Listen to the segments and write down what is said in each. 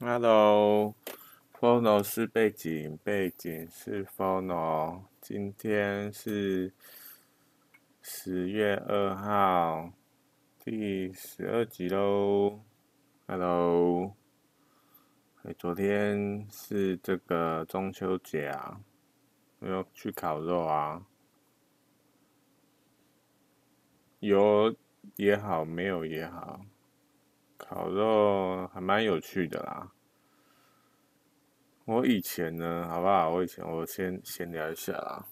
Hello，Phono 是背景，背景是 Phono。今天是十月二号，第十二集喽。Hello，昨天是这个中秋节啊，我要去烤肉啊？有也好，没有也好。烤肉还蛮有趣的啦。我以前呢，好不好？我以前我先闲聊一下啦。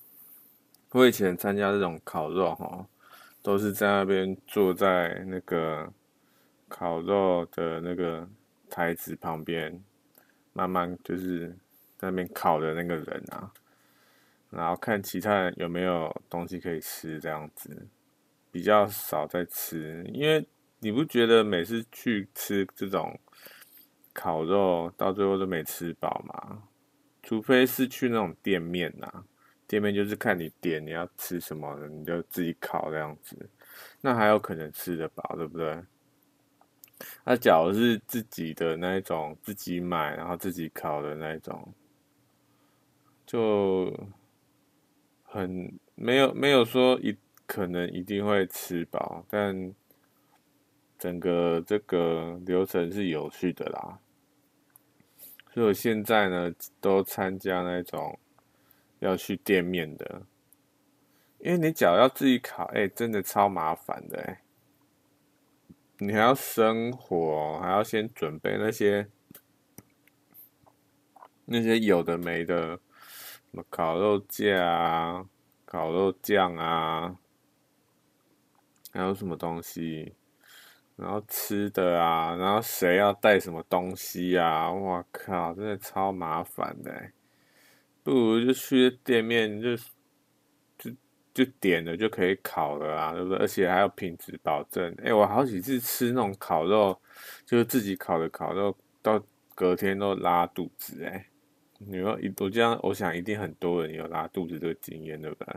我以前参加这种烤肉哈，都是在那边坐在那个烤肉的那个台子旁边，慢慢就是在那边烤的那个人啊，然后看其他人有没有东西可以吃，这样子比较少在吃，因为。你不觉得每次去吃这种烤肉，到最后都没吃饱吗？除非是去那种店面呐、啊，店面就是看你点你要吃什么，你就自己烤这样子，那还有可能吃得饱，对不对？那假如是自己的那一种，自己买然后自己烤的那一种，就很没有没有说一可能一定会吃饱，但。整个这个流程是有趣的啦，所以我现在呢都参加那种要去店面的，因为你脚要自己烤，哎，真的超麻烦的哎，你还要生火，还要先准备那些那些有的没的，什么烤肉架啊、烤肉酱啊，还有什么东西。然后吃的啊，然后谁要带什么东西啊？我靠，真的超麻烦的，不如就去店面就就就点了就可以烤了啊，对不对？而且还有品质保证。哎，我好几次吃那种烤肉，就是自己烤的烤肉，到隔天都拉肚子哎。你说一我这样，我想一定很多人有拉肚子这个经验，对不对？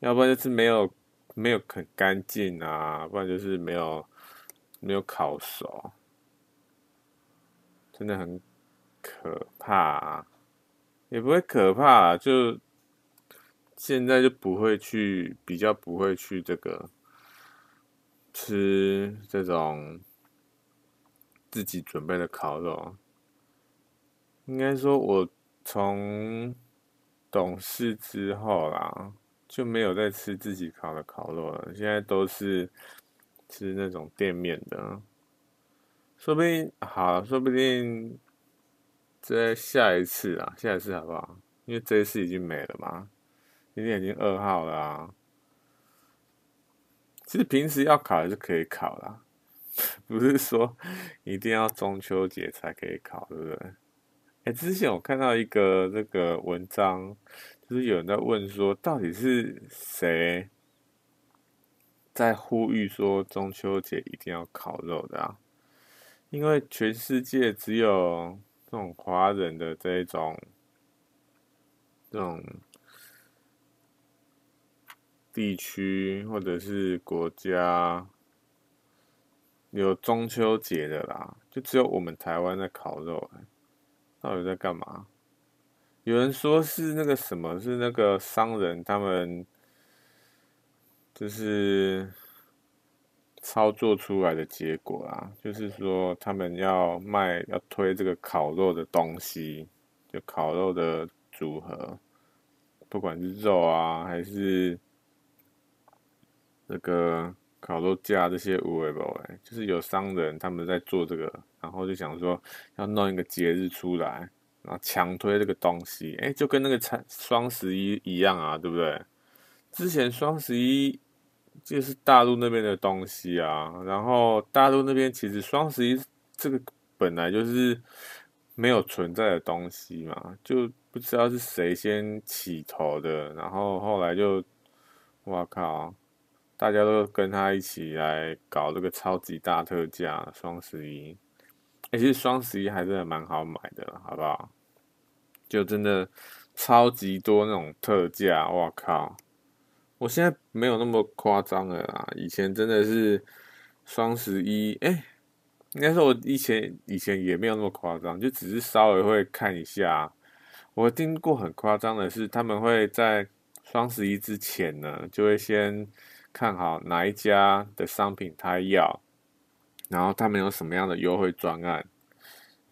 要不然就是没有没有很干净啊，不然就是没有。没有烤熟，真的很可怕啊，也不会可怕，就现在就不会去，比较不会去这个吃这种自己准备的烤肉。应该说，我从懂事之后啦，就没有再吃自己烤的烤肉了，现在都是。吃那种店面的，说不定好，说不定在下一次啊，下一次好不好？因为这一次已经没了嘛，今天已经二号了啊。其实平时要考还是可以考啦，不是说一定要中秋节才可以考，对不对？哎，之前我看到一个那个文章，就是有人在问说，到底是谁？在呼吁说中秋节一定要烤肉的啊，因为全世界只有这种华人的这种这种地区或者是国家有中秋节的啦，就只有我们台湾在烤肉，到底在干嘛？有人说是那个什么，是那个商人他们。就是操作出来的结果啊，就是说他们要卖、要推这个烤肉的东西，就烤肉的组合，不管是肉啊，还是这个烤肉架这些无为不为，就是有商人他们在做这个，然后就想说要弄一个节日出来，然后强推这个东西，哎，就跟那个双双十一一样啊，对不对？之前双十一。就是大陆那边的东西啊，然后大陆那边其实双十一这个本来就是没有存在的东西嘛，就不知道是谁先起头的，然后后来就，哇靠，大家都跟他一起来搞这个超级大特价双十一，欸，其实双十一还真的蛮好买的，好不好？就真的超级多那种特价，哇靠！我现在没有那么夸张了啦，以前真的是双十一，哎，应该说，我以前以前也没有那么夸张，就只是稍微会看一下。我听过很夸张的是，他们会在双十一之前呢，就会先看好哪一家的商品他要，然后他们有什么样的优惠专案，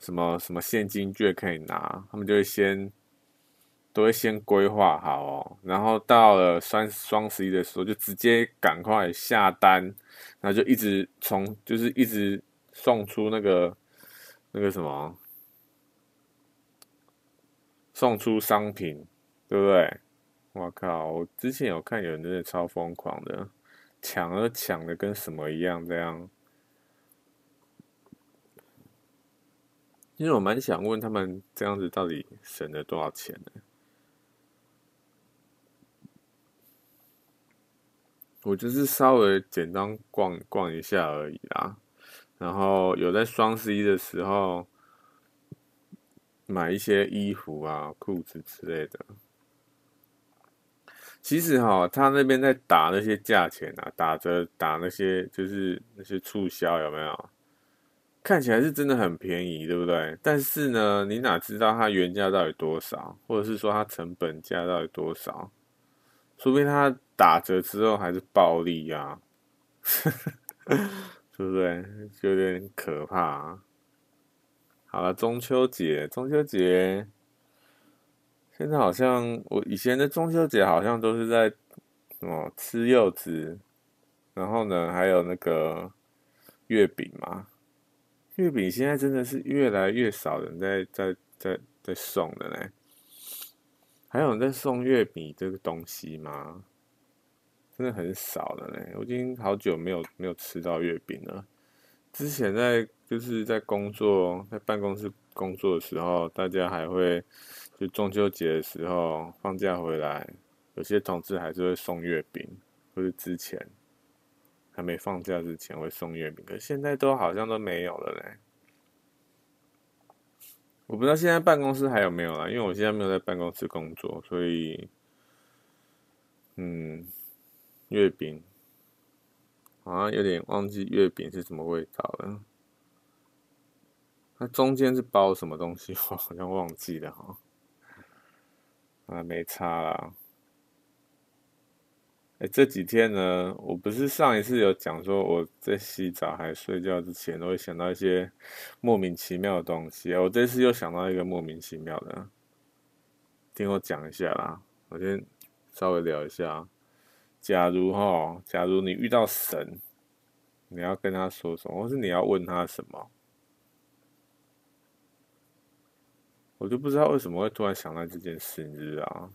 什么什么现金券可以拿，他们就会先都会先规划好哦，然后到了双双十一的时候，就直接赶快下单，然后就一直从就是一直。送出那个那个什么，送出商品，对不对？我靠！我之前有看有人真的超疯狂的，抢都抢的跟什么一样这样。其实我蛮想问他们这样子到底省了多少钱呢？我就是稍微简单逛逛一下而已啦。然后有在双十一的时候买一些衣服啊、裤子之类的。其实哈，他那边在打那些价钱啊，打折打那些就是那些促销有没有？看起来是真的很便宜，对不对？但是呢，你哪知道它原价到底多少，或者是说它成本价到底多少？说不定它打折之后还是暴利呀。对不对？就有点可怕啊。好了，中秋节，中秋节，现在好像我以前的中秋节好像都是在什么吃柚子，然后呢，还有那个月饼嘛。月饼现在真的是越来越少人在在在在送的嘞。还有人在送月饼这个东西吗？真的很少了嘞，我已经好久没有没有吃到月饼了。之前在就是在工作，在办公室工作的时候，大家还会就中秋节的时候放假回来，有些同事还是会送月饼，或是之前还没放假之前会送月饼，可现在都好像都没有了嘞。我不知道现在办公室还有没有啦，因为我现在没有在办公室工作，所以嗯。月饼，好像有点忘记月饼是什么味道了。那中间是包什么东西？我好像忘记了哈。啊，没差啦。哎，这几天呢，我不是上一次有讲说我在洗澡还睡觉之前，都会想到一些莫名其妙的东西。我这次又想到一个莫名其妙的，听我讲一下啦。我先稍微聊一下。假如哈，假如你遇到神，你要跟他说什么，或是你要问他什么？我就不知道为什么会突然想到这件事，你知道？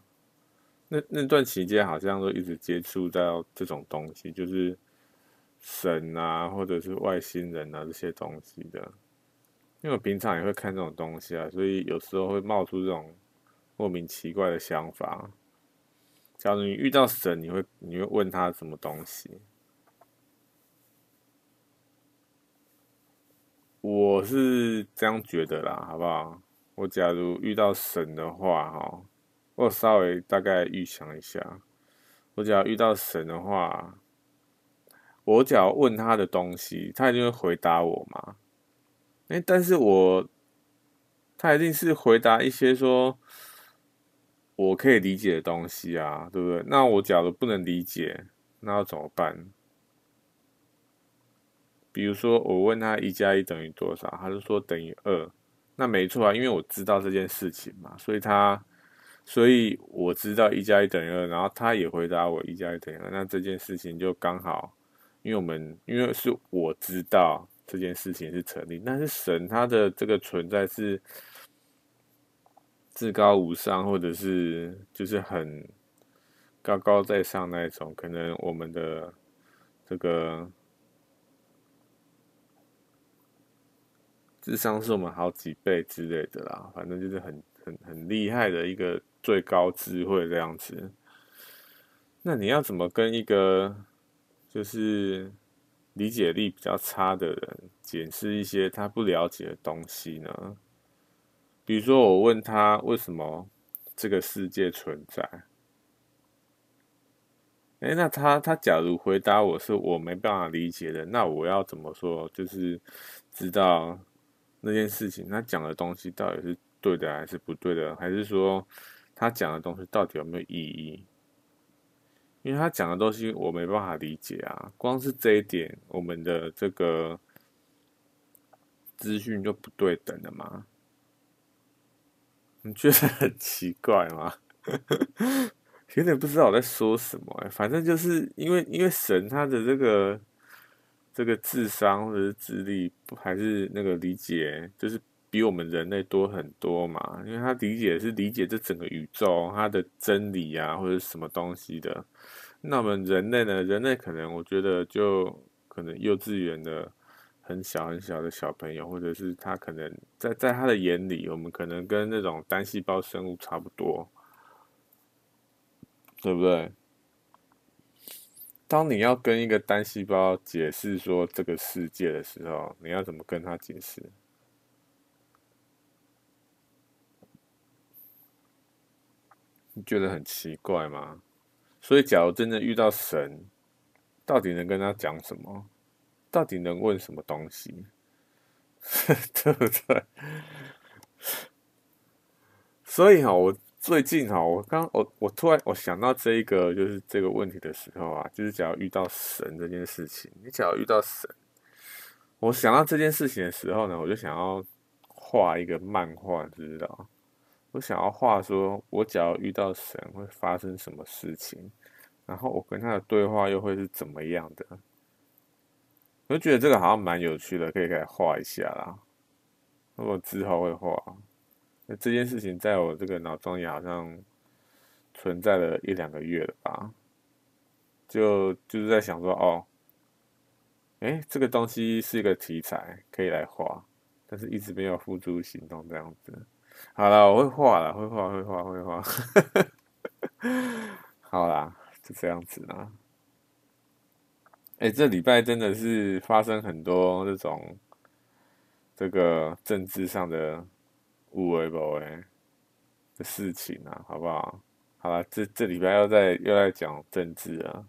那那段期间好像都一直接触到这种东西，就是神啊，或者是外星人啊这些东西的。因为我平常也会看这种东西啊，所以有时候会冒出这种莫名奇怪的想法。假如你遇到神，你会你会问他什么东西？我是这样觉得啦，好不好？我假如遇到神的话，哈，我稍微大概预想一下，我只要遇到神的话，我只要问他的东西，他一定会回答我嘛？哎，但是我他一定是回答一些说。我可以理解的东西啊，对不对？那我假如不能理解，那要怎么办？比如说，我问他一加一等于多少，他就说等于二，那没错啊，因为我知道这件事情嘛，所以他，所以我知道一加一等于二，然后他也回答我一加一等于二，那这件事情就刚好，因为我们因为是我知道这件事情是成立，但是神他的这个存在是。至高无上，或者是就是很高高在上那一种，可能我们的这个智商是我们好几倍之类的啦，反正就是很很很厉害的一个最高智慧这样子。那你要怎么跟一个就是理解力比较差的人解释一些他不了解的东西呢？比如说，我问他为什么这个世界存在？哎，那他他假如回答我是我没办法理解的，那我要怎么说？就是知道那件事情他讲的东西到底是对的还是不对的，还是说他讲的东西到底有没有意义？因为他讲的东西我没办法理解啊，光是这一点，我们的这个资讯就不对等了吗？你觉得很奇怪吗？有点不知道我在说什么、反正就是因为因为神他的这个这个智商或者是智力，不还是那个理解，就是比我们人类多很多嘛。因为他理解是理解这整个宇宙它的真理啊，或者什么东西的。那我们人类呢？人类可能我觉得就可能幼稚园的。很小很小的小朋友，或者是他可能在在他的眼里，我们可能跟那种单细胞生物差不多，对不对？当你要跟一个单细胞解释说这个世界的时候，你要怎么跟他解释？你觉得很奇怪吗？所以，假如真的遇到神，到底能跟他讲什么？到底能问什么东西，对不对？所以哈，我最近哈，我刚我我突然我想到这一个就是这个问题的时候啊，就是假如遇到神这件事情，你假如遇到神，我想到这件事情的时候呢，我就想要画一个漫画，知不知道？我想要画说，我假如遇到神会发生什么事情，然后我跟他的对话又会是怎么样的？我就觉得这个好像蛮有趣的，可以给他画一下啦。那我之后会画。那这件事情在我这个脑中也好像存在了一两个月了吧？就就是在想说，哦，哎，这个东西是一个题材，可以来画，但是一直没有付诸行动这样子。好了，我会画了，会画，会画，会画。好啦，就这样子啦。哎，这礼拜真的是发生很多这种这个政治上的无为不为的事情啊，好不好？好了，这这礼拜又在又在讲政治啊，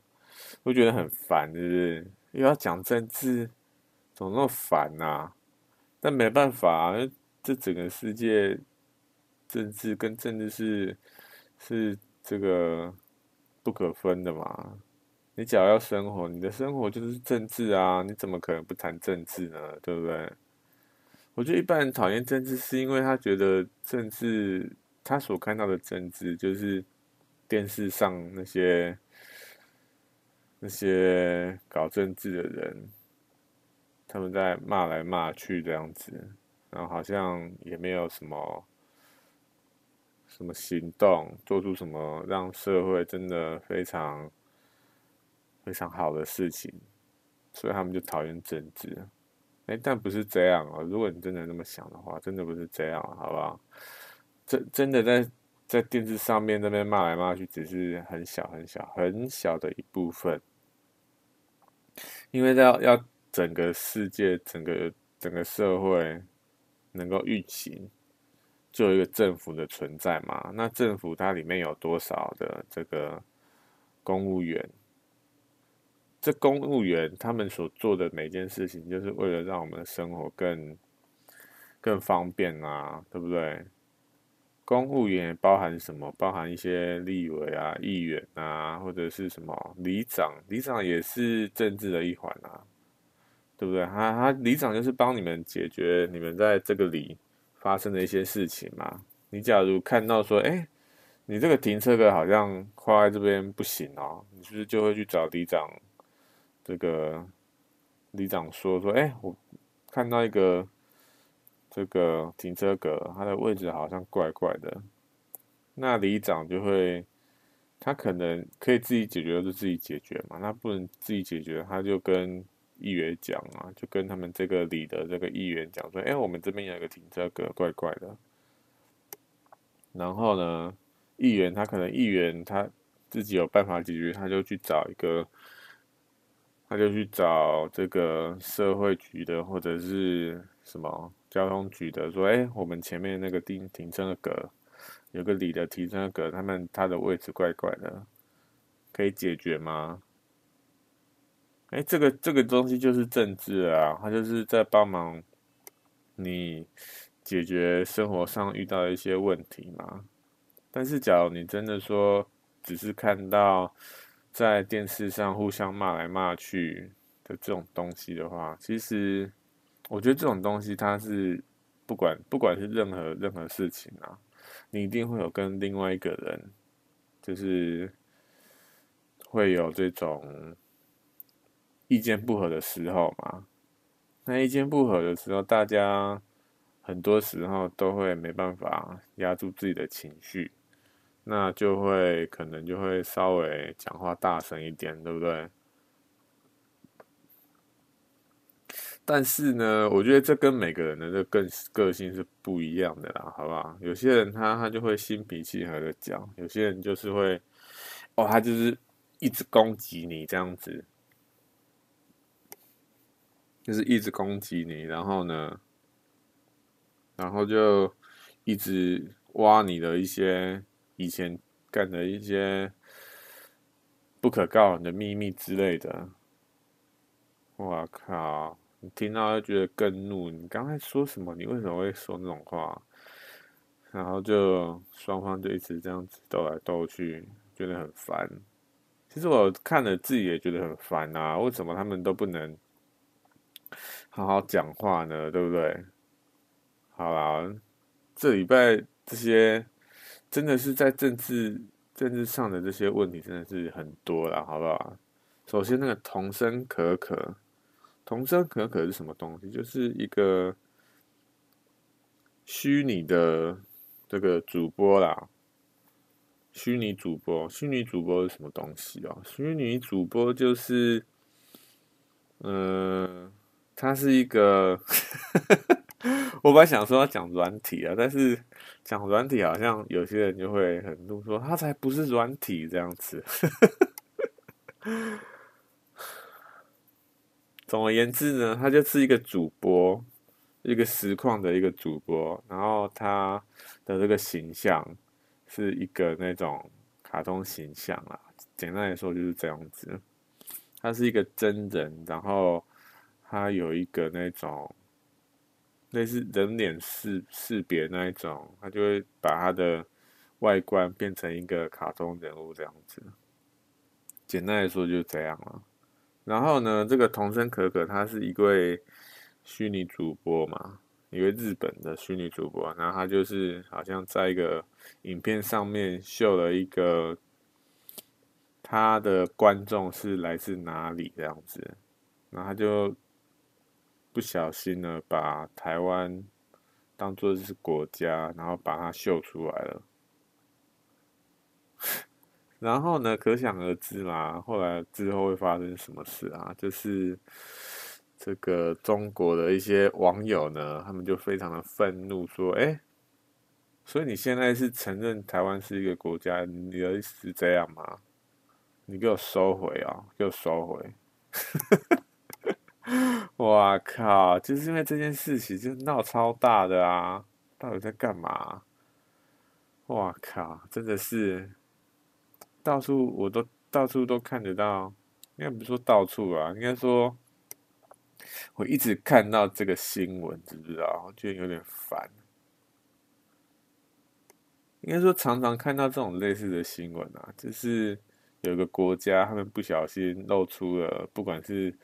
我觉得很烦，是不是？又要讲政治，怎么那么烦呐？但没办法啊，这整个世界政治跟政治是是这个不可分的嘛。你只要要生活，你的生活就是政治啊！你怎么可能不谈政治呢？对不对？我觉得一般人讨厌政治，是因为他觉得政治，他所看到的政治就是电视上那些那些搞政治的人，他们在骂来骂去这样子，然后好像也没有什么什么行动，做出什么让社会真的非常。非常好的事情，所以他们就讨厌政治。哎，但不是这样哦。如果你真的那么想的话，真的不是这样，好不好？真真的在在电视上面那边骂来骂去，只是很小很小很小的一部分。因为要要整个世界、整个整个社会能够运行，就有一个政府的存在嘛。那政府它里面有多少的这个公务员？这公务员他们所做的每件事情，就是为了让我们的生活更更方便啊，对不对？公务员包含什么？包含一些立委啊、议员啊，或者是什么里长？里长也是政治的一环啊，对不对？他他里长就是帮你们解决你们在这个里发生的一些事情嘛。你假如看到说，哎，你这个停车格好像跨在这边不行哦，你是不是就会去找里长？这个里长说说，哎，我看到一个这个停车格，它的位置好像怪怪的。那里长就会，他可能可以自己解决，就自己解决嘛。那不能自己解决，他就跟议员讲啊，就跟他们这个里的这个议员讲说，哎，我们这边有一个停车格怪怪的。然后呢，议员他可能议员他自己有办法解决，他就去找一个。他就去找这个社会局的，或者是什么交通局的，说：“哎，我们前面那个停停车格，有个里的停车格，他们他的位置怪怪的，可以解决吗？哎，这个这个东西就是政治啊，他就是在帮忙你解决生活上遇到的一些问题嘛。但是，假如你真的说只是看到在电视上互相骂来骂去的这种东西的话，其实我觉得这种东西它是不管不管是任何任何事情啊，你一定会有跟另外一个人就是会有这种。意见不合的时候嘛，那意见不合的时候，大家很多时候都会没办法压住自己的情绪，那就会可能就会稍微讲话大声一点，对不对？但是呢，我觉得这跟每个人的这个个性是不一样的啦，好不好？有些人他他就会心平气和的讲，有些人就是会，哦，他就是一直攻击你这样子。就是一直攻击你，然后呢，然后就一直挖你的一些以前干的一些不可告人的秘密之类的。我靠！你听到就觉得更怒。你刚才说什么？你为什么会说那种话？然后就双方就一直这样子斗来斗去，觉得很烦。其实我看了自己也觉得很烦啊！为什么他们都不能？好好讲话呢，对不对？好啦，这礼拜这些真的是在政治政治上的这些问题真的是很多啦，好不好？首先，那个童声可可，童声可可是什么东西？就是一个虚拟的这个主播啦，虚拟主播，虚拟主播是什么东西哦？虚拟主播就是，嗯、它是一个，我本来想说要讲软体啊，但是讲软体好像有些人就会很怒说，它才不是软体这样子。总而言之呢，他就是一个主播，一个实况的一个主播，然后他的这个形象是一个那种卡通形象啊，简单来说就是这样子。他是一个真人，然后。他有一个那种类似人脸识识别那一种，他就会把他的外观变成一个卡通人物这样子。简单来说就这样了。然后呢，这个童声可可他是一位虚拟主播嘛，一位日本的虚拟主播。然后他就是好像在一个影片上面秀了一个他的观众是来自哪里这样子，然后他就。不小心呢，把台湾当做是国家，然后把它秀出来了。然后呢，可想而知嘛，后来之后会发生什么事啊？就是这个中国的一些网友呢，他们就非常的愤怒，说：“哎，所以你现在是承认台湾是一个国家？你的意思是这样吗？你给我收回啊！给我收回！” 哇靠！就是因为这件事情就闹超大的啊！到底在干嘛？哇靠！真的是到处我都到处都看得到，应该不是说到处啊，应该说我一直看到这个新闻，知不知道？我觉得有点烦。应该说常常看到这种类似的新闻啊，就是有个国家他们不小心露出了，不管是。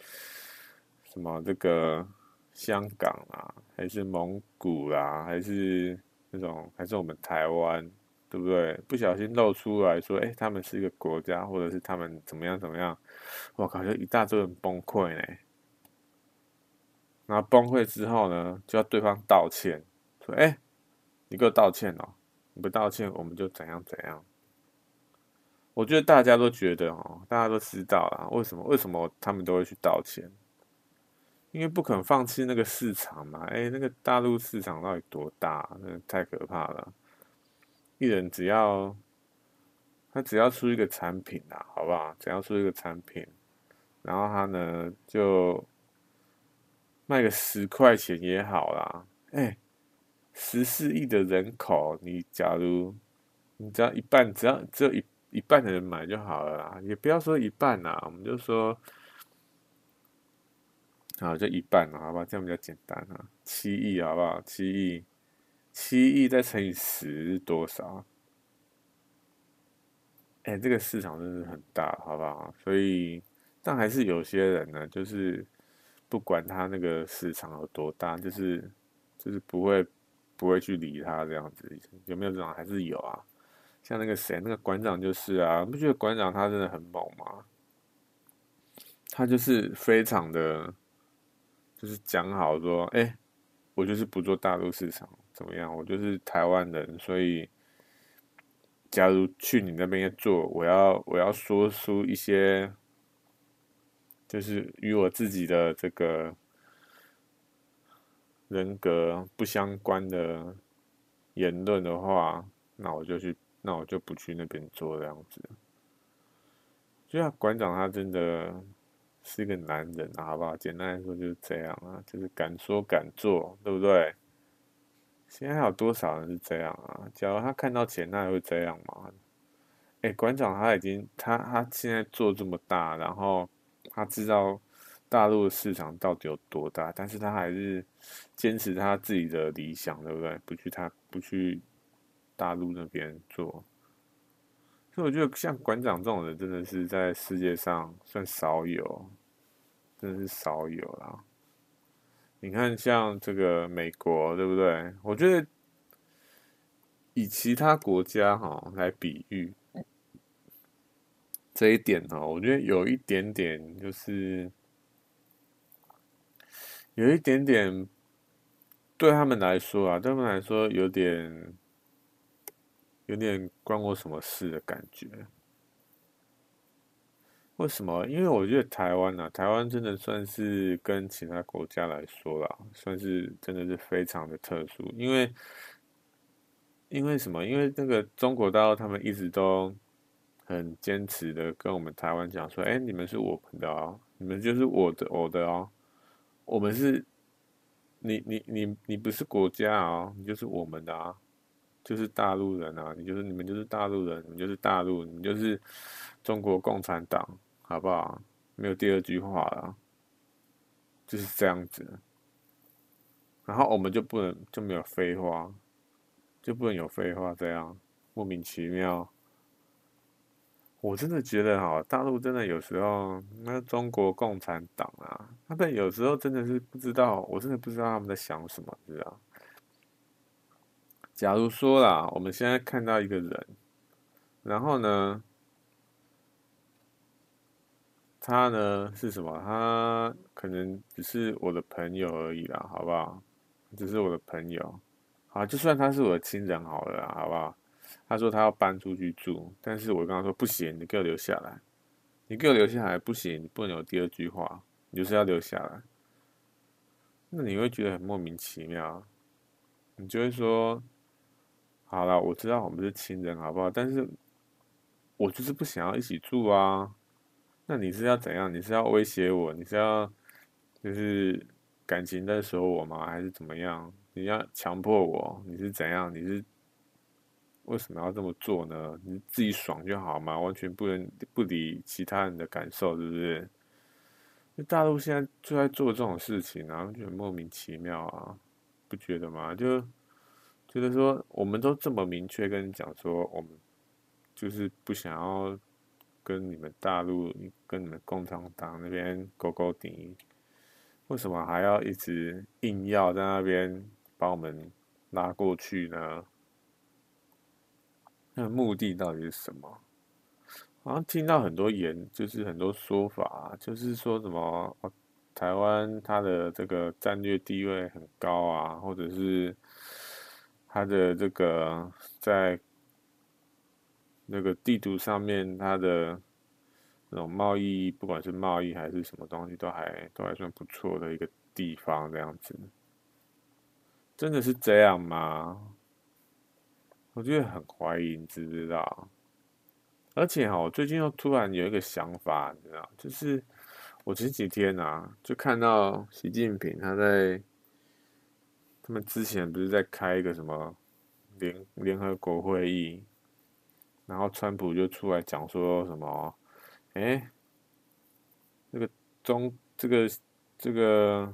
什么这个香港啊，还是蒙古啊，还是那种，还是我们台湾，对不对？不小心露出来说，哎，他们是一个国家，或者是他们怎么样怎么样？我靠，就一大堆人崩溃呢。然后崩溃之后呢，就要对方道歉，说，哎，你给我道歉哦，你不道歉，我们就怎样怎样。我觉得大家都觉得哦，大家都知道啦，为什么？为什么他们都会去道歉？因为不肯放弃那个市场嘛，哎，那个大陆市场到底多大？那太可怕了。一人只要他只要出一个产品啊，好不好？只要出一个产品，然后他呢就卖个十块钱也好啦。哎，十四亿的人口，你假如你只要一半，只要只有一一半的人买就好了啦，也不要说一半啦，我们就说，啊，就一半了，好吧？这样比较简单啊。七亿，好不好？七亿，七亿再乘以十是多少？哎、这个市场真是很大，好不好？所以，但还是有些人呢，就是不管他那个市场有多大，就是就是不会不会去理他这样子。有没有这种？还是有啊。像那个谁，那个馆长就是啊，不觉得馆长他真的很猛吗？他就是非常的，就是讲好说，哎、我就是不做大陆市场，怎么样？我就是台湾人，所以假如去你那边做，我要我要说出一些，就是与我自己的这个人格不相关的言论的话，那我就去。那我就不去那边做这样子。就像馆长他真的是一个男人啊，好不好？简单来说就是这样啊，就是敢说敢做，对不对？现在还有多少人是这样啊？假如他看到钱，他还会这样吗？哎，馆长他已经他他现在做这么大，然后他知道大陆的市场到底有多大，但是他还是坚持他自己的理想，对不对？不去他不去。大陆那边做，所以我觉得像馆长这种人，真的是在世界上算少有，真是少有啦。你看，像这个美国，对不对？我觉得以其他国家哈来比喻这一点呢，我觉得有一点点，就是有一点点对他们来说啊，对他们来说有点。有点关我什么事的感觉？为什么？因为我觉得台湾啊，台湾真的算是跟其他国家来说啦，算是真的是非常的特殊。因为，因为什么？因为那个中国大陆他们一直都很坚持的跟我们台湾讲说：“哎，你们是我们的哦，你们就是我的我的哦，我们是，你你你你不是国家哦，你就是我们的啊。”就是大陆人啊，你就是你们就是大陆人，你就是大陆，你就是中国共产党，好不好？没有第二句话了，就是这样子。然后我们就不能就没有废话，就不能有废话，这样莫名其妙。我真的觉得哈，大陆真的有时候那中国共产党啊，他们有时候真的是不知道，我真的不知道他们在想什么，知道？假如说啦，我们现在看到一个人，然后呢，他呢是什么？他可能只是我的朋友而已啦，好不好？只是我的朋友，好，就算他是我的亲人好了啦，好不好？他说他要搬出去住，但是我跟他说不行，你给我留下来，你给我留下来不行，你不能有第二句话，你就是要留下来。那你会觉得很莫名其妙，你就会说。好了，我知道我们是亲人，好不好？但是，我就是不想要一起住啊。那你是要怎样？你是要威胁我？你是要就是感情在说我吗？还是怎么样？你要强迫我？你是怎样？你是为什么要这么做呢？你自己爽就好嘛，完全不能不理其他人的感受，是不是？就大陆现在就在做这种事情啊，就很莫名其妙啊，不觉得吗？就。觉得说，我们都这么明确跟你讲说，我们就是不想要跟你们大陆、跟你们共产党那边勾勾底，为什么还要一直硬要在那边把我们拉过去呢？那目的到底是什么？好像听到很多言，就是很多说法，就是说什么台湾它的这个战略地位很高啊，或者是。它的这个在那个地图上面，它的那种贸易，不管是贸易还是什么东西，都还都还算不错的一个地方，这样子，真的是这样吗？我觉得很怀疑，你知不知道？而且哈，我最近又突然有一个想法，你知道，就是我前几天啊，就看到习近平他在。他们之前不是在开一个什么联联合国会议，然后川普就出来讲说什么，哎，这个中这个这个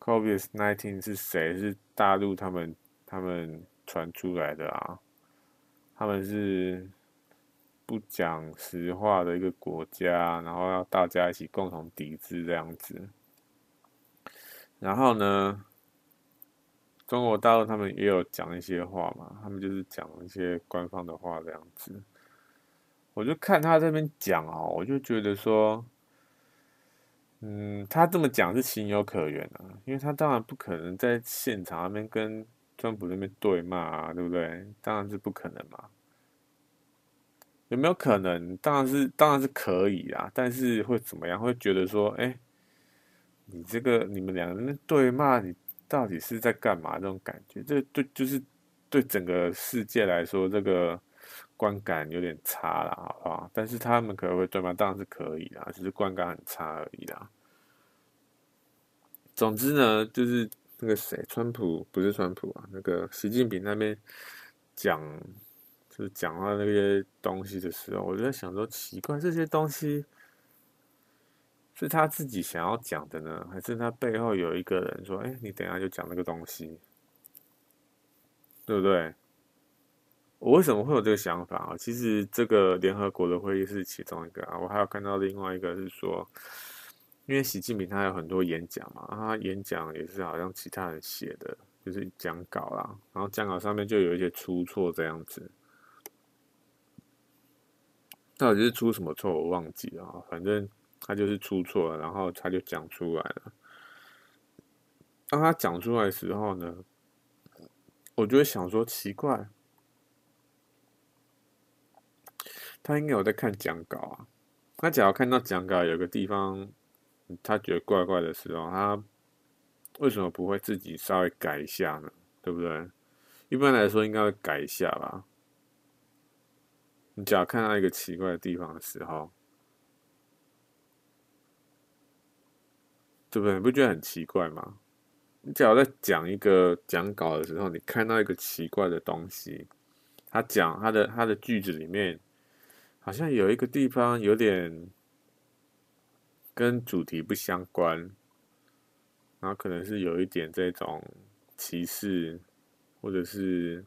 COVID-19 是谁？是大陆他们他们传出来的啊？他们是不讲实话的一个国家，然后要大家一起共同抵制这样子。然后呢，中国大陆他们也有讲一些话嘛，他们就是讲一些官方的话这样子。我就看他这边讲哦，我就觉得说，嗯，他这么讲是情有可原啊，因为他当然不可能在现场那边跟川普那边对骂啊，对不对？当然是不可能嘛。有没有可能？当然是，当然是可以啊。但是会怎么样？会觉得说，哎，你这个你们两个人对骂，你到底是在干嘛？这种感觉，这对就是对整个世界来说，这个观感有点差了，好不好？但是他们可能会对吗，当然是可以啊，只是观感很差而已啦。总之呢，就是。那个谁，川普不是川普啊，那个习近平那边讲，就是讲到那些东西的时候，我就在想说，奇怪，这些东西是他自己想要讲的呢，还是他背后有一个人说，哎，你等一下就讲那个东西，对不对？我为什么会有这个想法啊？其实这个联合国的会议是其中一个啊，我还有看到另外一个是说。因为习近平他有很多演讲嘛，他演讲也是好像其他人写的，就是讲稿啦，然后讲稿上面就有一些出错这样子，到底是出什么错我忘记了，反正他就是出错了，然后他就讲出来了。当他讲出来的时候呢，我就会想说奇怪，他应该有在看讲稿啊，他只要看到讲稿有个地方。他觉得怪怪的时候，他为什么不会自己稍微改一下呢？对不对？一般来说应该会改一下吧。你只要看到一个奇怪的地方的时候，对不对？你不觉得很奇怪吗？你只要在讲一个讲稿的时候，你看到一个奇怪的东西，他讲他的他的句子里面，好像有一个地方有点。跟主题不相关，然后可能是有一点这种歧视，或者是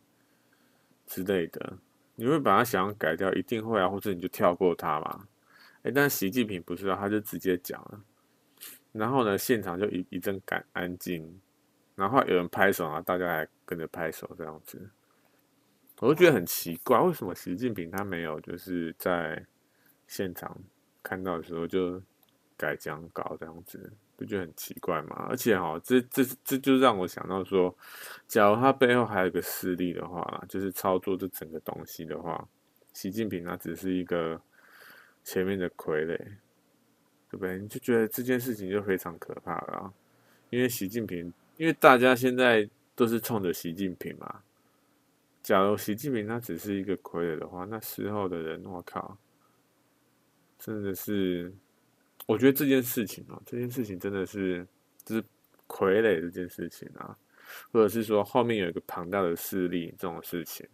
之类的，你会把它想要改掉，一定会啊，或者你就跳过它嘛。哎，但习近平不是啊，他就直接讲了，然后呢，现场就一一阵感安静，然后有人拍手啊，大家还跟着拍手这样子，我就觉得很奇怪，为什么习近平他没有就是在现场看到的时候就。改讲稿这样子，不觉得很奇怪吗？而且哈，这这这就让我想到说，假如他背后还有一个势力的话，就是操作这整个东西的话，习近平他只是一个前面的傀儡，对不对？你就觉得这件事情就非常可怕了，因为习近平，因为大家现在都是冲着习近平嘛。假如习近平他只是一个傀儡的话，那事后的人，我靠，真的是。我觉得这件事情啊，这件事情真的是就是傀儡这件事情啊，或者是说后面有一个庞大的势力这种事情，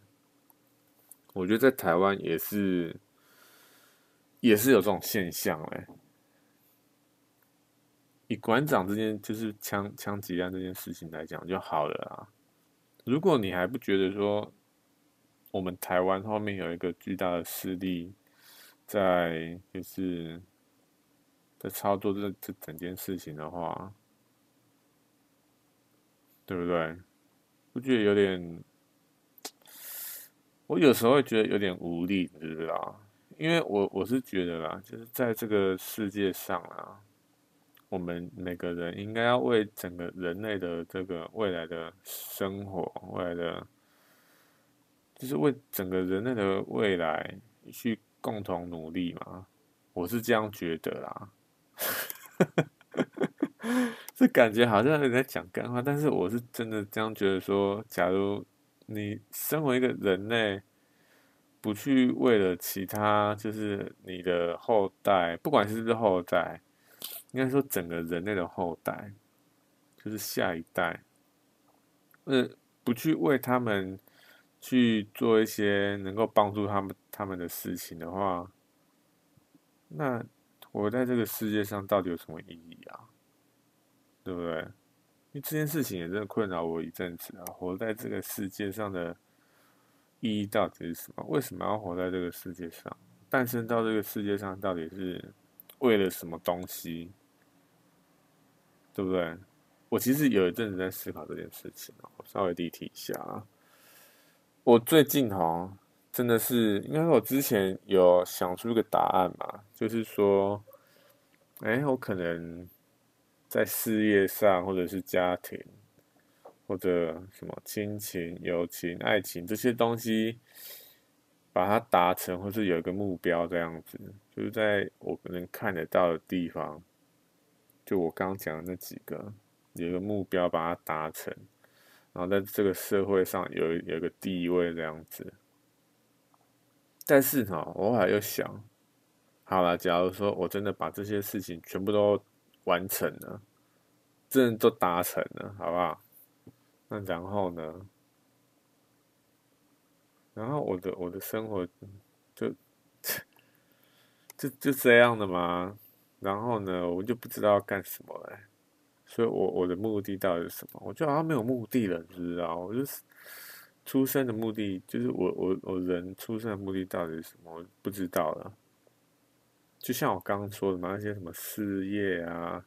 我觉得在台湾也是也是有这种现象哎。以馆长这件就是枪枪击案这件事情来讲就好了啊。如果你还不觉得说我们台湾后面有一个巨大的势力在，就是。在操作这这整件事情的话，对不对？我觉得有点，我有时候会觉得有点无力，你知不知道？因为我我是觉得啦，就是在这个世界上啊，我们每个人应该要为整个人类的这个未来的生活，未来的，就是为整个人类的未来去共同努力嘛。我是这样觉得啦。这感觉好像有在讲干话，但是我是真的这样觉得说，假如你身为一个人类，不去为了其他，就是你的后代，不管是不是后代，应该说整个人类的后代，就是下一代，呃，不去为他们去做一些能够帮助他们他们的事情的话，那活在这个世界上到底有什么意义啊？对不对？因为这件事情也真的困扰我一阵子啊。活在这个世界上的意义到底是什么？为什么要活在这个世界上？诞生到这个世界上到底是为了什么东西？对不对？我其实有一阵子在思考这件事情啊，我稍微地提一下啊。我最近哈，真的是，应该说我之前有想出一个答案嘛，就是说，哎，我可能在事业上，或者是家庭，或者什么亲情、友情、爱情这些东西，把它达成，或是有一个目标这样子，就是在我能看得到的地方，就我刚讲的那几个，有一个目标把它达成。然后在这个社会上有有一个地位这样子，但是呢，我后来又想，好了，假如说我真的把这些事情全部都完成了，真的都达成了，好不好？那然后呢？然后我的我的生活就就就这样的嘛？然后呢，我就不知道干什么了。所以我，我的目的到底是什么？我就好像没有目的了，你知道？我就是出生的目的，就是我我我人出生的目的到底是什么？我不知道了。就像我刚刚说的嘛，那些什么事业啊、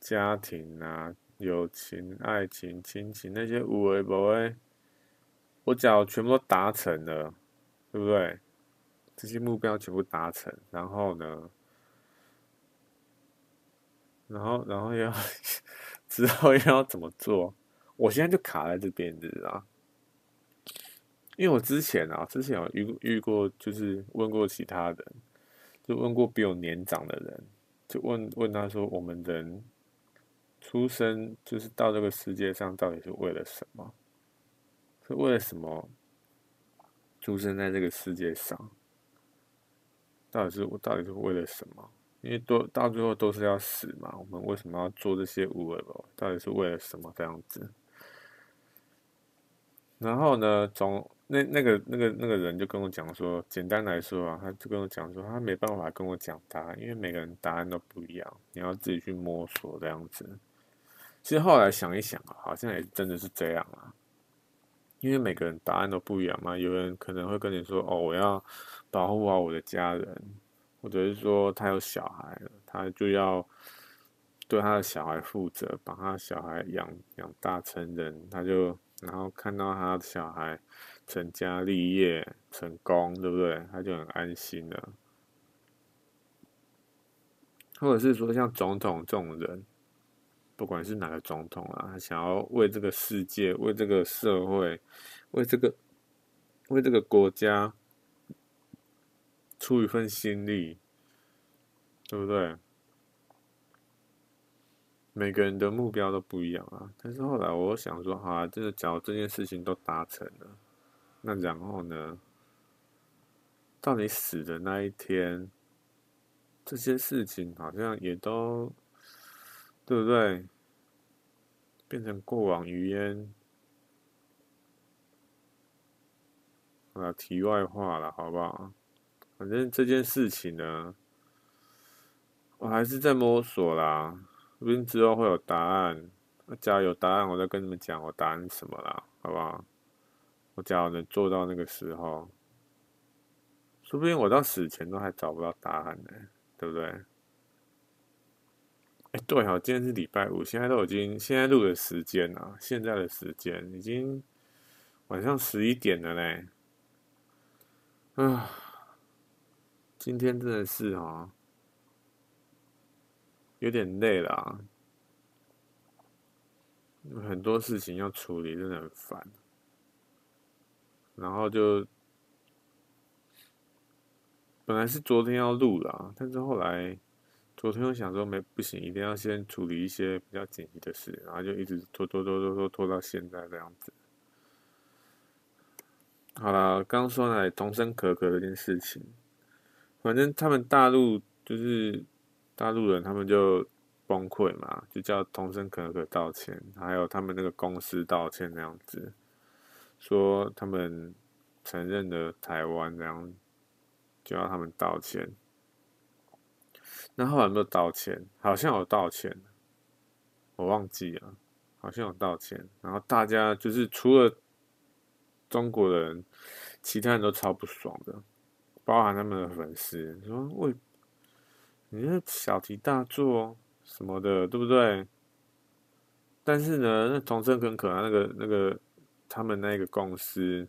家庭啊、友情、爱情、亲情那些无为不为，我只要全部都达成了，对不对？这些目标全部达成，然后呢？然后，然后要 之后要怎么做？我现在就卡在这边，知道？因为我之前啊，之前有遇遇过，就是问过其他人，就问过比我年长的人，就问问他说：“我们人出生就是到这个世界上，到底是为了什么？是为了什么出生在这个世界上？到底是我到底是为了什么？”因为都到最后都是要死嘛，我们为什么要做这些无为？到底是为了什么这样子？然后呢，从那那个那个那个人就跟我讲说，简单来说啊，他就跟我讲说，他没办法跟我讲答案，因为每个人答案都不一样，你要自己去摸索这样子。其实后来想一想啊，好像也真的是这样啊，因为每个人答案都不一样嘛，有人可能会跟你说，哦，我要保护好我的家人。或者是说他有小孩了，他就要对他的小孩负责，把他的小孩养养大成人，他就然后看到他的小孩成家立业成功，对不对？他就很安心了。或者是说像总统这种人，不管是哪个总统啊，他想要为这个世界、为这个社会、为这个为这个国家。出一份心力，对不对？每个人的目标都不一样啊。但是后来我想说，好啊，真的，假如这件事情都达成了，那然后呢？到你死的那一天，这些事情好像也都，对不对？变成过往云烟。啊，题外话了，好不好？反正这件事情呢，我还是在摸索啦。说不定之后会有答案。只要有答案，我再跟你们讲我答案什么啦，好不好？我只要能做到那个时候，说不定我到死前都还找不到答案呢，对不对？哎，对哦，今天是礼拜五，现在都已经现在录的时间啊，现在的时间已经晚上十一点了嘞，啊。今天真的是啊，有点累了啊，很多事情要处理，真的很烦。然后就本来是昨天要录的，但是后来昨天我想说没不行，一定要先处理一些比较紧急的事，然后就一直拖拖拖拖拖拖到现在这样子。好了，刚说来童声可可这件事情。反正他们大陆就是大陆人，他们就崩溃嘛，就叫童声可可道歉，还有他们那个公司道歉那样子，说他们承认了台湾，这样就要他们道歉。那后来没有道歉？好像有道歉，我忘记了，好像有道歉。然后大家就是除了中国人，其他人都超不爽的，包含他们的粉丝说：“喂，你这小题大做什么的，对不对？”但是呢，那童声可可啊，那个那个他们那个公司，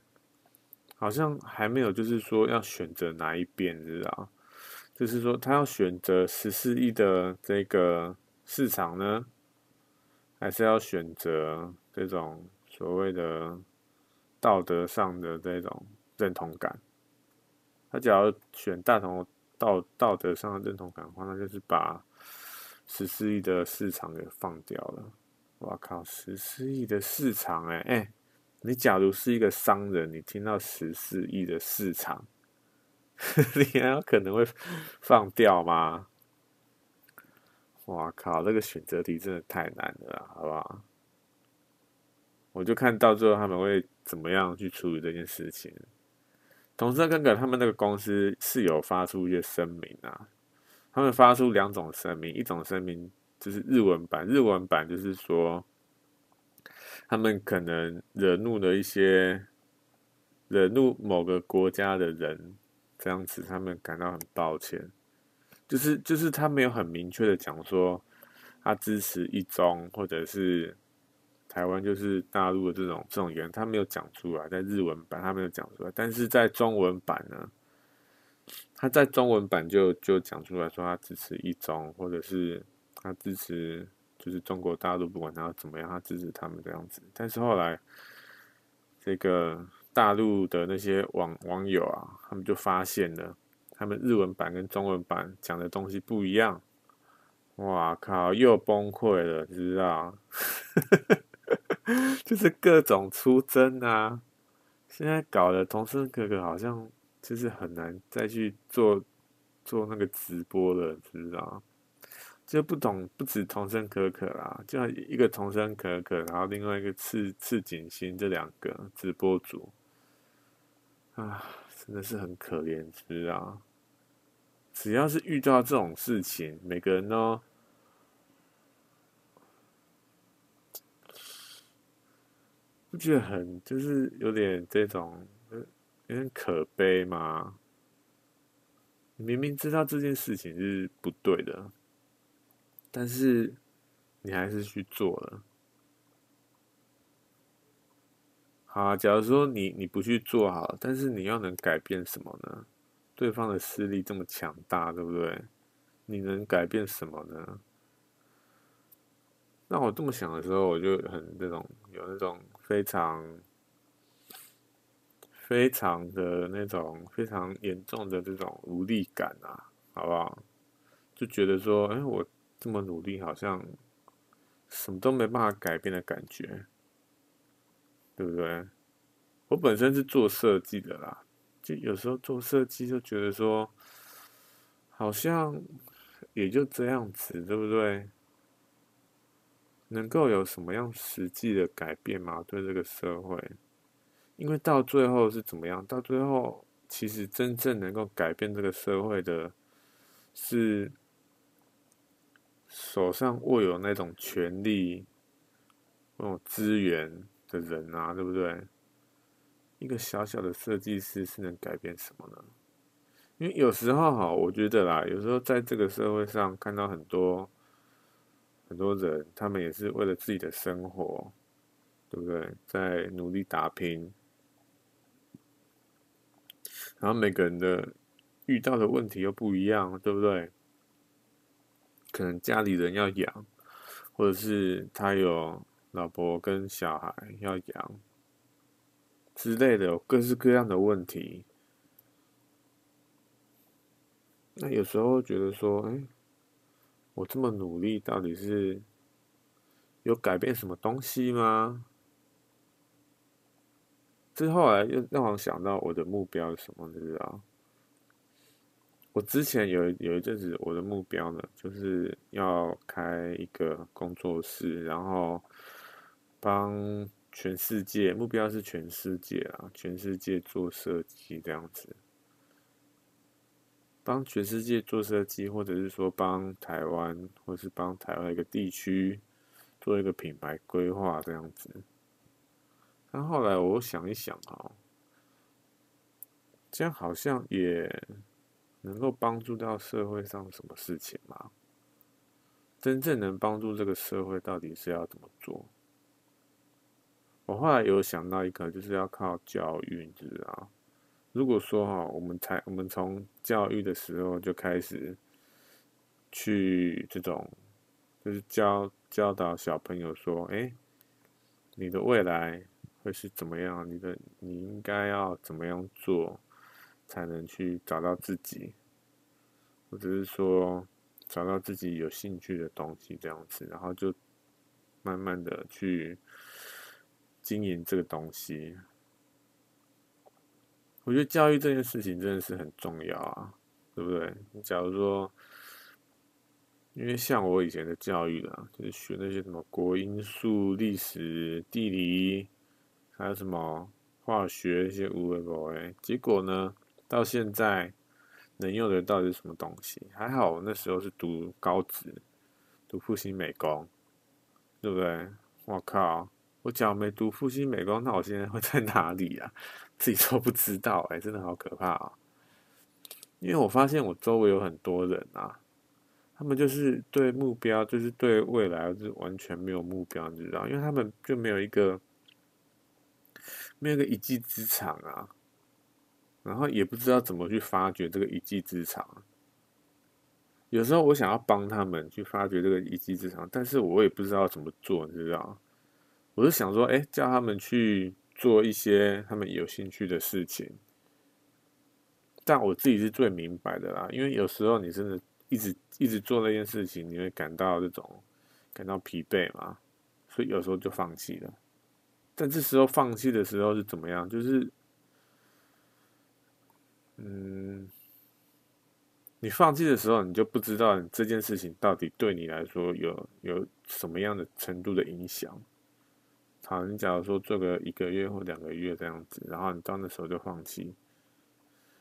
好像还没有就是说要选择哪一边，知道？就是说，他要选择十四亿的这个市场呢，还是要选择这种所谓的道德上的这种认同感？他只要选大同道道德上的认同感的话，那就是把十四亿的市场给放掉了。我靠，十四亿的市场，欸，哎哎，你假如是一个商人，你听到十四亿的市场。你还有可能会放掉吗？哇靠！这个选择题真的太难了，好不好？我就看到最后他们会怎么样去处理这件事情。同时，跟跟他们那个公司是有发出一些声明啊，他们发出两种声明，一种声明就是日文版，日文版就是说他们可能惹怒了一些惹怒某个国家的人。这样子，他们感到很抱歉，就是就是他没有很明确的讲说他支持一中或者是台湾就是大陆的这种这种言，他没有讲出来，在日文版他没有讲出来，但是在中文版呢，他在中文版就就讲出来说他支持一中，或者是他支持就是中国大陆不管他怎么样，他支持他们这样子，但是后来这个。大陆的那些网网友啊，他们就发现了，他们日文版跟中文版讲的东西不一样。哇靠，又崩溃了，知道？就是各种出征啊！现在搞得童声可可好像就是很难再去做做那个直播了，知道？就不懂，不止童声可可啦，就一个童声可可，然后另外一个赤赤井星这两个直播主。啊，真的是很可怜，知道？只要是遇到这种事情，每个人都不觉得很，就是有点这种，有点可悲吗？你明明知道这件事情是不对的，但是你还是去做了。啊，假如说你你不去做好，但是你要能改变什么呢？对方的势力这么强大，对不对？你能改变什么呢？那我这么想的时候，我就很这种有那种非常非常的那种非常严重的这种无力感啊，好不好？就觉得说，哎，我这么努力，好像什么都没办法改变的感觉。对不对？我本身是做设计的啦，就有时候做设计就觉得说，好像也就这样子，对不对？能够有什么样实际的改变吗？对这个社会，因为到最后是怎么样？到最后，其实真正能够改变这个社会的，是手上握有那种权力、那种资源。的人啊，对不对？一个小小的设计师是能改变什么呢？因为有时候哈，我觉得啦，有时候在这个社会上看到很多很多人，他们也是为了自己的生活，对不对？在努力打拼，然后每个人的遇到的问题又不一样，对不对？可能家里人要养，或者是他有。老婆跟小孩要养之类的，有各式各样的问题。那有时候觉得说，哎，我这么努力，到底是有改变什么东西吗？之后来又让我想到我的目标是什么，你知道？我之前有有一阵子，我的目标呢，就是要开一个工作室，然后。帮全世界，目标是全世界啊，全世界做设计这样子，帮全世界做设计，或者是说帮台湾，或是帮台湾一个地区做一个品牌规划这样子。但后来我想一想啊，这样好像也能够帮助到社会上什么事情吗？真正能帮助这个社会，到底是要怎么做？我后来有想到一个，就是要靠教育，你知道？如果说哈，我们才我们从教育的时候就开始去这种，就是教教导小朋友说，哎，你的未来会是怎么样？你的你应该要怎么样做，才能去找到自己，或者是说。找到自己有兴趣的东西，这样子，然后就慢慢的去经营这个东西。我觉得教育这件事情真的是很重要啊，对不对？假如说，因为像我以前的教育啊，就是学那些什么国英数、历史、地理，还有什么化学一些无为不为，结果呢，到现在。能用的到底是什么东西？还好我那时候是读高职，读复兴美工，对不对？我靠！我假如没读复兴美工，那我现在会在哪里啊？自己都不知道，哎，真的好可怕啊！因为我发现我周围有很多人啊，他们就是对目标，就是对未来，就是完全没有目标，你知道？因为他们就没有一个，没有一个一技之长啊。然后也不知道怎么去发掘这个一技之长。有时候我想要帮他们去发掘这个一技之长，但是我也不知道怎么做，你知道？我是想说，哎，叫他们去做一些他们有兴趣的事情。但我自己是最明白的啦，因为有时候你真的一直一直做那件事情，你会感到这种感到疲惫嘛，所以有时候就放弃了。但这时候放弃的时候是怎么样？就是。嗯，你放弃的时候，你就不知道这件事情到底对你来说有有什么样的程度的影响。好，你假如说做个一个月或两个月这样子，然后你到那时候就放弃，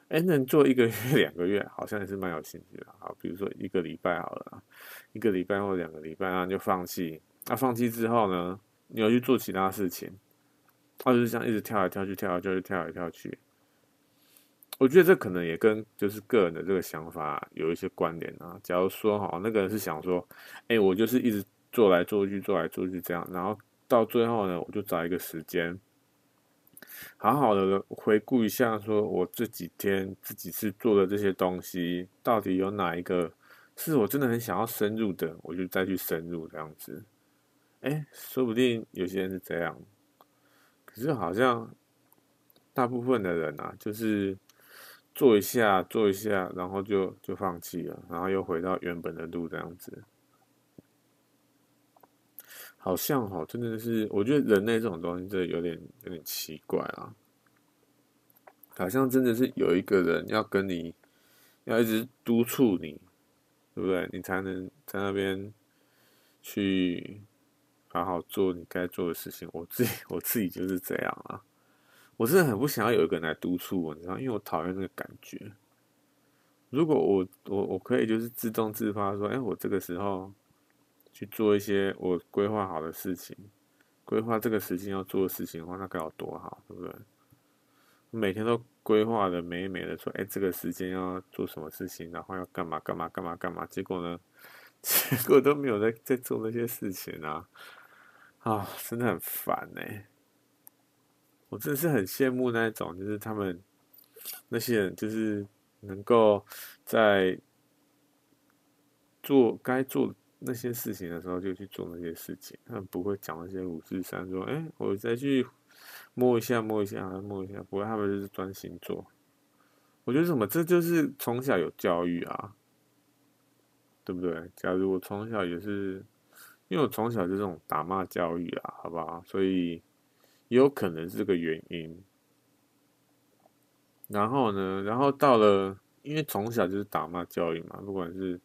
哎，能做一个月两个月，好像也是蛮有兴趣的。好，比如说一个礼拜好了，一个礼拜或两个礼拜，然后就放弃。那放弃之后呢，你要去做其他事情，或者是这样一直跳来跳去，跳来跳去，跳来跳去。我觉得这可能也跟就是个人的这个想法有一些关联啊。假如说哈，那个人是想说，哎，我就是一直做来做去，做来做去这样，然后到最后呢，我就找一个时间，好好的回顾一下，说我这几天自己是做的这些东西，到底有哪一个是我真的很想要深入的，我就再去深入这样子。哎，说不定有些人是这样，可是好像大部分的人啊，就是。做一下，做一下，然后就就放弃了，然后又回到原本的路这样子，好像哈，真的是，我觉得人类这种东西真的有点有点奇怪啊，好像真的是有一个人要跟你，要一直督促你，对不对？你才能在那边去好好做你该做的事情。我自己我自己就是这样啊。我真的很不想要有一个人来督促我，你知道，因为我讨厌那个感觉。如果我我我可以就是自动自发说，哎，我这个时候去做一些我规划好的事情，规划这个时间要做的事情的话，那该有多好，对不对？每天都规划的美美的，说，哎，这个时间要做什么事情，然后要干嘛干嘛干嘛干嘛，结果呢，结果都没有在在做那些事情啊，啊，真的很烦呢。我真的是很羡慕那种，就是他们那些人，就是能够在做该做那些事情的时候就去做那些事情，他们不会讲那些五四三，说：“哎，我再去摸一下，摸一下，摸一下。”不会，他们就是专心做。我觉得什么，这就是从小有教育啊，对不对？假如我从小也是，因为我从小就这种打骂教育啊，好不好？所以。也有可能是这个原因，然后呢，然后到了，因为从小就是打骂教育嘛，不管是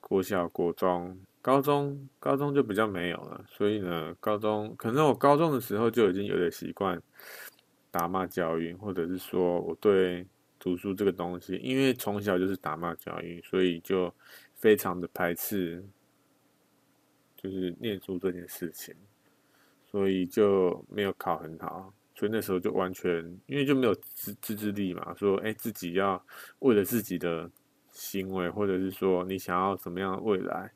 国小、国中、高中高中就比较没有了，所以呢，高中可能我高中的时候就已经有点习惯打骂教育，或者是说我对读书这个东西，因为从小就是打骂教育，所以就非常的排斥，就是念书这件事情，所以就没有考很好。所以那时候就完全，因为就没有自自制力嘛，说哎、自己要为了自己的行为，或者是说你想要怎么样的未来，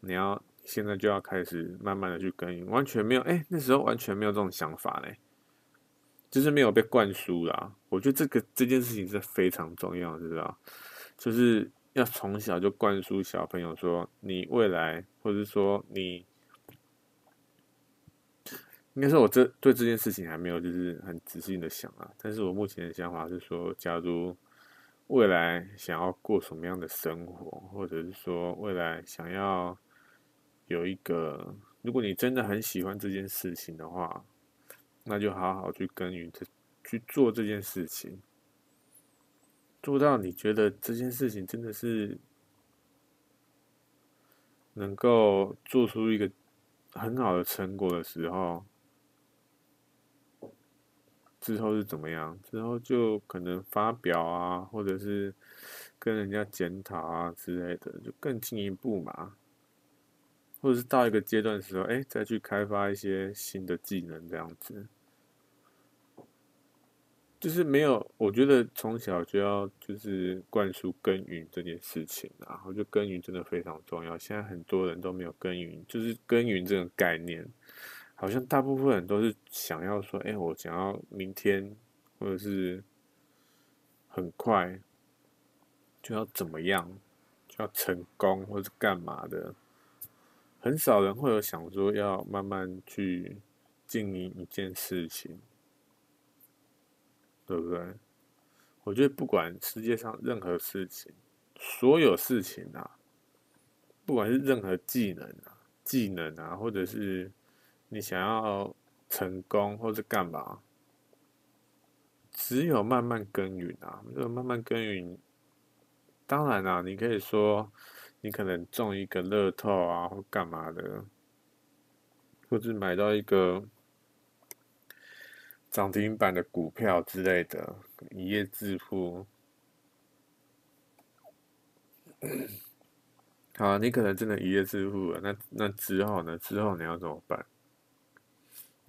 你要现在就要开始慢慢的去耕耘，完全没有哎、那时候完全没有这种想法嘞，就是没有被灌输啦。我觉得这个这件事情是非常重要的，知道？就是要从小就灌输小朋友说，你未来或者是说你。应该说，我这对这件事情还没有就是很仔细的想啊。但是我目前的想法是说，假如未来想要过什么样的生活，或者是说未来想要有一个，如果你真的很喜欢这件事情的话，那就好好去耕耘，去做这件事情，做到你觉得这件事情真的是能够做出一个很好的成果的时候。之后是怎么样？之后就可能发表啊，或者是跟人家检讨啊之类的，就更进一步嘛。或者是到一个阶段的时候，哎，再去开发一些新的技能，这样子。就是没有，我觉得从小就要就是灌输耕耘这件事情啊。我觉得耕耘真的非常重要。现在很多人都没有耕耘，就是耕耘这个概念。好像大部分人都是想要说，哎，我想要明天，或者是很快就要怎么样，就要成功，或者干嘛的。很少人会有想说要慢慢去经营一件事情，对不对？我觉得不管世界上任何事情，所有事情啊，不管是任何技能啊、技能啊，或者是。你想要成功或者干嘛？只有慢慢耕耘啊，这个慢慢耕耘。当然啦、你可以说你可能中一个乐透啊，或干嘛的，或者买到一个涨停板的股票之类的，一夜致富。好，你可能真的一夜致富了，那那之后呢？之后你要怎么办？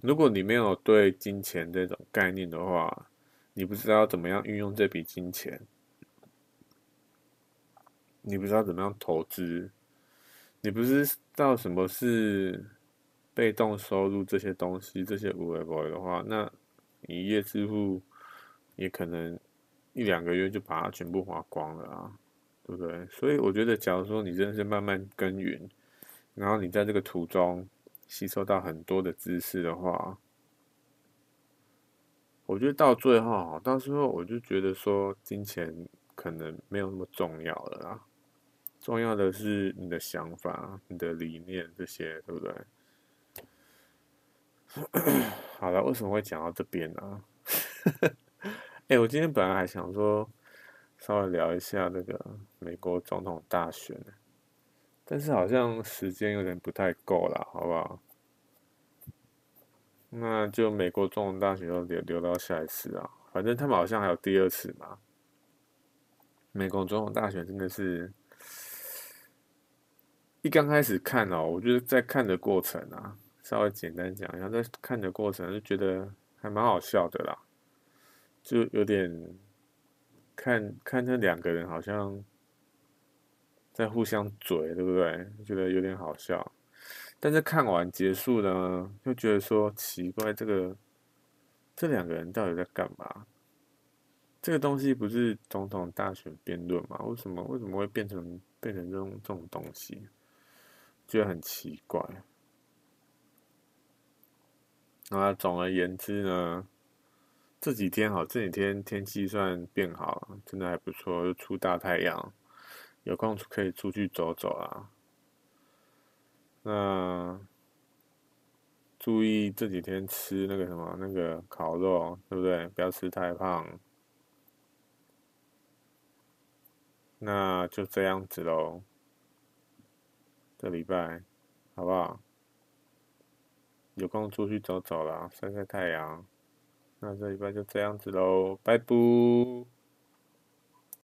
如果你没有对金钱这种概念的话，你不知道怎么样运用这笔金钱，你不知道怎么样投资，你不知道什么是被动收入这些东西，这些有的没的的话，那一夜致富也可能一两个月就把它全部花光了啊，对不对？所以我觉得，假如说你真的是慢慢耕耘，然后你在这个途中。吸收到很多的知识的话，我觉得到最后，到时候我就觉得说，金钱可能没有那么重要了啦。重要的是你的想法、你的理念这些，对不对？好了，为什么会讲到这边呢？哎，我今天本来还想说，稍微聊一下那个美国总统大选。但是好像时间有点不太够了，好不好？那就美国总统大选要留留到下一次啊，反正他们好像还有第二次嘛。美国总统大选真的是，一刚开始看哦，我就是在看的过程啊，稍微简单讲一下，在看的过程就觉得还蛮好笑的啦，就有点看看那两个人好像。在互相嘴，对不对？觉得有点好笑，但是看完结束呢，就觉得说奇怪，这个这两个人到底在干嘛？这个东西不是总统大选辩论吗？为什么为什么会变成变成这种这种东西？觉得很奇怪。那总而言之呢，这几天好，这几天天气算变好，真的还不错，又出大太阳。有空可以出去走走啊。那注意这几天吃那个什么那个烤肉，对不对？不要吃太胖。那就这样子喽。这礼拜，好不好？有空出去走走啦，晒晒太阳。那这礼拜就这样子喽，拜拜。